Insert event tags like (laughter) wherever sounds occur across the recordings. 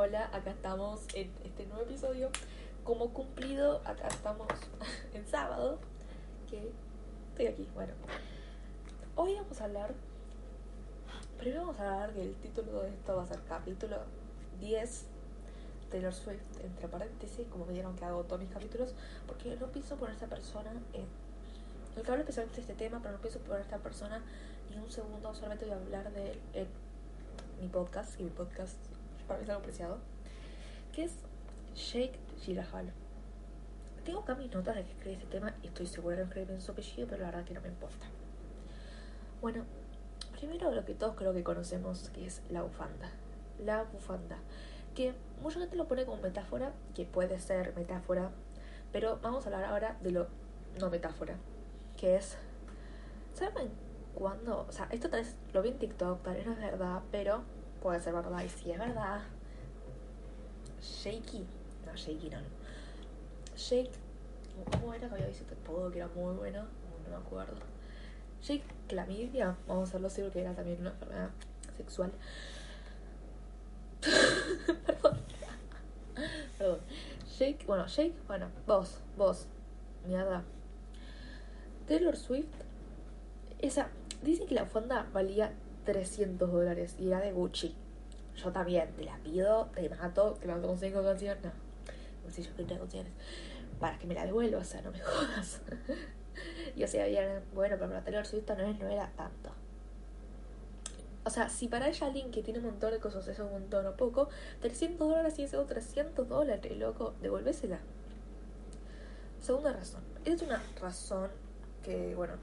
Hola, acá estamos en este nuevo episodio. Como cumplido, acá estamos (laughs) en sábado. Que estoy aquí, bueno. Hoy vamos a hablar. Primero vamos a hablar que el título de esto va a ser capítulo 10 Taylor Swift, entre paréntesis, como me dieron que hago todos mis capítulos, porque no pienso poner a esta persona en. El que hablo especialmente de este tema, pero no pienso poner a esta persona ni un segundo, solamente voy a hablar de mi podcast, y mi podcast para mí es algo preciado, que es Shake Gyllenhaal. Tengo acá mis notas de que escribí este tema y estoy segura que escribí en su apellido, pero la verdad que no me importa. Bueno, primero lo que todos creo que conocemos, que es la bufanda. La bufanda. Que mucha gente lo pone como metáfora, que puede ser metáfora, pero vamos a hablar ahora de lo no metáfora, que es. ¿Saben cuándo? O sea, esto tal vez lo vi en TikTok, tal vez no es verdad, pero puede ser verdad. Y si es verdad, Shaky, no, Shaky no, Shake, ¿cómo era que había visto este podo que era muy bueno? No, me acuerdo. Shake clamidia, vamos a hacerlo así porque era también una enfermedad sexual. (laughs) Perdón. Perdón. Shake, bueno, Shake, bueno, vos, vos, mierda. Taylor Swift, esa, dicen que la fonda valía 300 dólares y era de Gucci. Yo también, te la pido, te mato, te mato con 5 canciones. No, sé, yo canciones. Para que me la devuelva, o sea, no me (laughs) jodas. y o sea, bien, bueno, pero para Taylor Swift no, no era tanto. O sea, si para ella alguien que tiene un montón de cosas es un montón o poco, 300 dólares y ese 300 dólares, loco, devolvésela. Segunda razón. Es una razón que, bueno,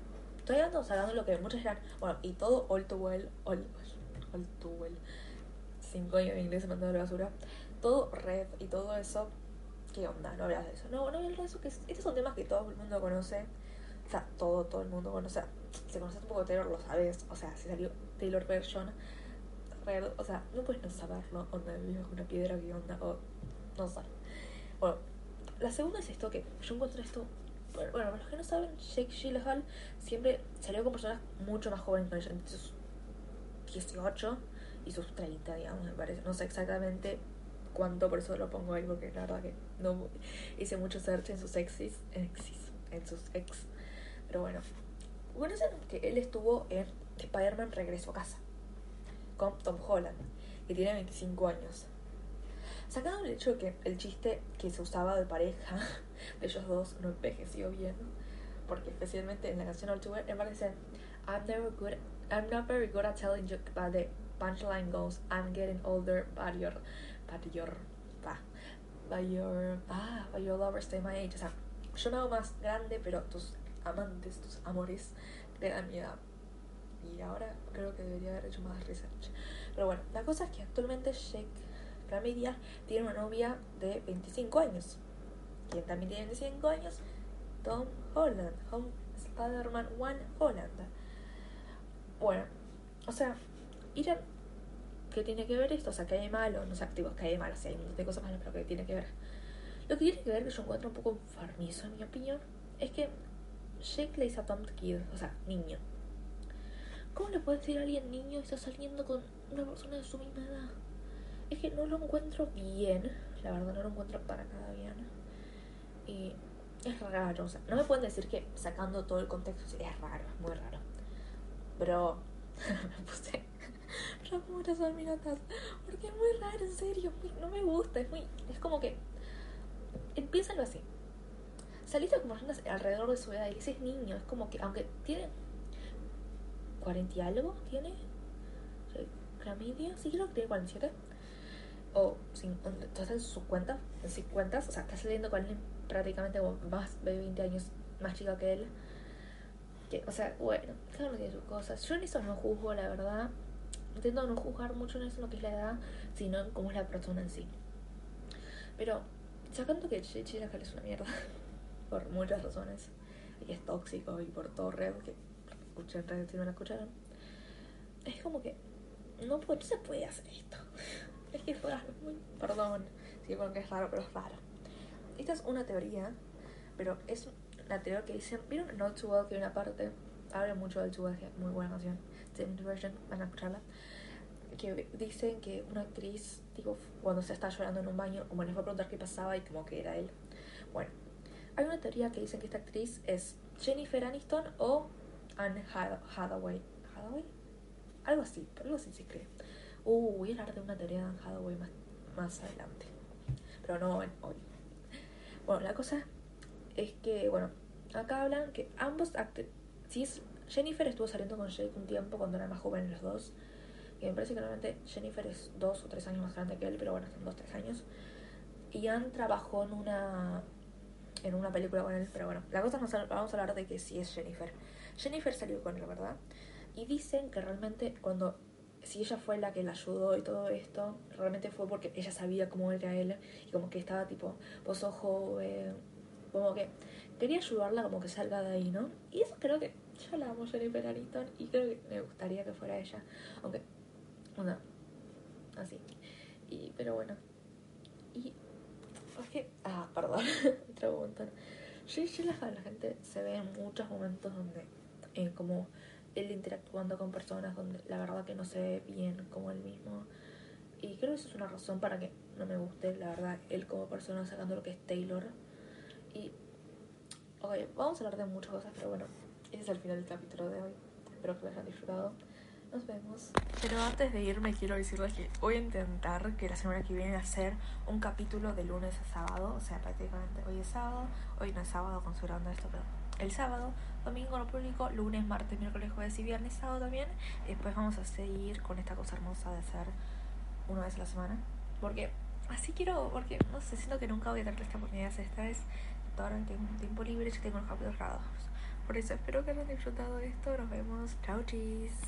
estamos hablando de lo que muchos eran, bueno, y todo all too well, all, well, cinco años de inglés se mandó a la basura, todo red y todo eso, ¿qué onda? No hablas de eso. No, no hablas de eso, que estos son temas que todo el mundo conoce, o sea, todo, todo el mundo conoce, o sea, si conoces un poco Taylor lo sabes, o sea, si salió Taylor version, red, o sea, no puedes no saberlo, onda, vives con una piedra, ¿qué onda? O, no sé. Bueno, la segunda es esto, que yo encontré esto bueno, para los que no saben, Jake Gyllenhaal siempre salió con personas mucho más jóvenes que ella, entre sus 18 y sus 30, digamos, me parece. No sé exactamente cuánto, por eso lo pongo ahí, porque la verdad que no hice mucho search en sus exes, en sus ex. Pero bueno, bueno, que él estuvo en Spider-Man Regreso a Casa con Tom Holland, que tiene 25 años. Sacado el hecho de que el chiste que se usaba de pareja de (laughs) ellos dos no envejeció bien, porque especialmente en la canción Well, me parece I'm never good, I'm not very good at telling you, but the punchline goes I'm getting older, but your, but your, bah, but your, ah, but your lovers stay my age. O sea, yo me hago más grande, pero tus amantes, tus amores te dan mi edad. Y ahora creo que debería haber hecho más research. Pero bueno, la cosa es que actualmente Shake Clamidia tiene una novia de 25 años. Quien también tiene 25 años, Tom Holland, Home Spider-Man One Holland. Bueno, o sea, ¿qué tiene que ver esto? O sea, que hay malo, no sé, activos, que hay malo, o sea, hay un de cosas malas, pero ¿qué tiene que ver? Lo que tiene que ver, que yo encuentro un poco enfermizo, en mi opinión, es que Jake le dice a Tom Kid, o sea, niño. ¿Cómo le puede decir a alguien niño y está saliendo con una persona de su misma edad? Es que no lo encuentro bien, la verdad no lo encuentro para nada bien. Y es raro, o sea, no me pueden decir que sacando todo el contexto es raro, es muy raro. Pero (laughs) me puse mis notas porque es muy raro, en serio, no me gusta, es muy es como que empiézalo así. Saliste con personas alrededor de su edad y dices niño, es como que aunque tiene 40 y algo, tiene clamidia, sí creo que tiene 47 o estás en sus cuentas, en sus cuentas, o sea, estás saliendo con alguien prácticamente más de 20 años más chica que él. Que, o sea, bueno, cada uno tiene sus cosas. Yo en eso no juzgo, la verdad. Intento no juzgar mucho en eso, lo que es la edad, sino en cómo es la persona en sí. Pero, sacando que Chile es una mierda, (laughs) por muchas razones, y es tóxico y por todo red, que escuché en redes si no la escucharon, es como que no, no se puede hacer esto. (laughs) Es que es raro, perdón, sí, porque es raro, pero es raro. Esta es una teoría, pero es la teoría que dicen, ¿vieron Too Well? Que hay una parte, habla mucho del Too Well, muy buena canción, Version, van a escucharla. que dicen que una actriz, tipo, cuando se está llorando en un baño, como les fue a preguntar qué pasaba y como que era él. Bueno, hay una teoría que dicen que esta actriz es Jennifer Aniston o Anne Hathaway. ¿Hathaway? Algo así, algo así se cree. Uh, voy a hablar de una teoría de Anne Hathaway más, más adelante. Pero no hoy. Bueno, la cosa es que, bueno, acá hablan que ambos actores. Jennifer estuvo saliendo con Jake un tiempo cuando eran más jóvenes los dos. Y me parece que realmente Jennifer es dos o tres años más grande que él, pero bueno, son dos o tres años. Y Anne trabajó en una en una película con él, pero bueno, la cosa que vamos a hablar de que sí es Jennifer. Jennifer salió con él, ¿verdad? Y dicen que realmente cuando, si ella fue la que la ayudó y todo esto, realmente fue porque ella sabía cómo era él y como que estaba tipo, vos sos joven, como que quería ayudarla como que salga de ahí, ¿no? Y eso creo que yo la amo Jennifer Aniston y creo que me gustaría que fuera ella, aunque, bueno, así. Y, pero bueno, y es que, ah, perdón, (laughs) otro montón. Yo la gente se ve en muchos momentos donde, eh, como él interactuando con personas donde la verdad que no se ve bien como él mismo. Y creo que eso es una razón para que no me guste, la verdad, él como persona sacando lo que es Taylor. Y, ok, vamos a hablar de muchas cosas, pero bueno, ese es el final del capítulo de hoy. Espero que lo hayan disfrutado. Nos vemos. Pero antes de irme quiero decirles que voy a intentar que la semana que viene hacer un capítulo de lunes a sábado. O sea, prácticamente hoy es sábado. Hoy no es sábado considerando esto, pero el sábado. Domingo lo público, lunes, martes, miércoles, jueves y viernes, sábado también. Después vamos a seguir con esta cosa hermosa de hacer una vez a la semana. Porque así quiero, porque no sé, siento que nunca voy a tener esta oportunidad. Esta vez, ahora tengo un tiempo libre y tengo los capítulos grabados. Por eso espero que hayan disfrutado de esto. Nos vemos. Chao, chis.